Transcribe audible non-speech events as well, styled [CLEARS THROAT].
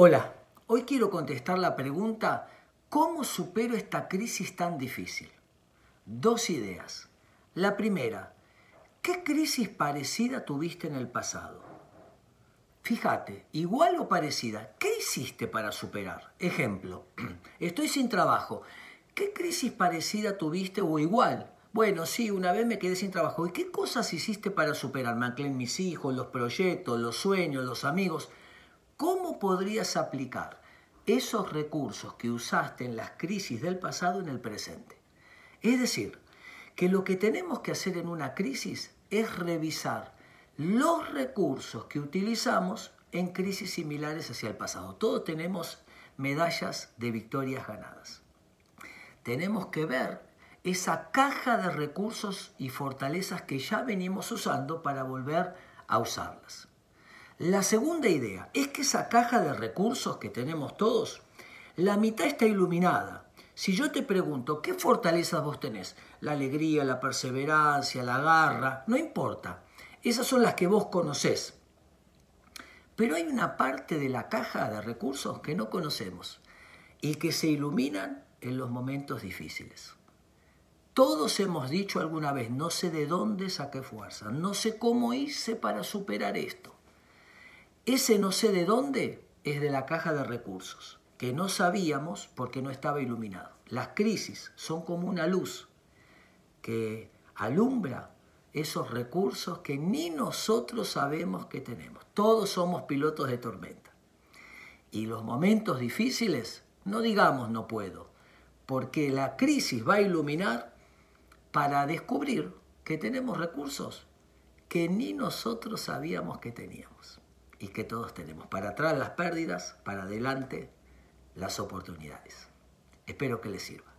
Hola, hoy quiero contestar la pregunta, ¿cómo supero esta crisis tan difícil? Dos ideas. La primera, ¿qué crisis parecida tuviste en el pasado? Fíjate, igual o parecida, ¿qué hiciste para superar? Ejemplo, [CLEARS THROAT] estoy sin trabajo. ¿Qué crisis parecida tuviste o igual? Bueno, sí, una vez me quedé sin trabajo. ¿Y qué cosas hiciste para superar? Me mis hijos, los proyectos, los sueños, los amigos. ¿Cómo podrías aplicar esos recursos que usaste en las crisis del pasado en el presente? Es decir, que lo que tenemos que hacer en una crisis es revisar los recursos que utilizamos en crisis similares hacia el pasado. Todos tenemos medallas de victorias ganadas. Tenemos que ver esa caja de recursos y fortalezas que ya venimos usando para volver a usarlas. La segunda idea es que esa caja de recursos que tenemos todos, la mitad está iluminada. Si yo te pregunto, ¿qué fortalezas vos tenés? La alegría, la perseverancia, la garra, no importa. Esas son las que vos conocés. Pero hay una parte de la caja de recursos que no conocemos y que se iluminan en los momentos difíciles. Todos hemos dicho alguna vez, no sé de dónde saqué fuerza, no sé cómo hice para superar esto. Ese no sé de dónde es de la caja de recursos, que no sabíamos porque no estaba iluminado. Las crisis son como una luz que alumbra esos recursos que ni nosotros sabemos que tenemos. Todos somos pilotos de tormenta. Y los momentos difíciles, no digamos no puedo, porque la crisis va a iluminar para descubrir que tenemos recursos que ni nosotros sabíamos que teníamos y que todos tenemos. Para atrás las pérdidas, para adelante las oportunidades. Espero que les sirva.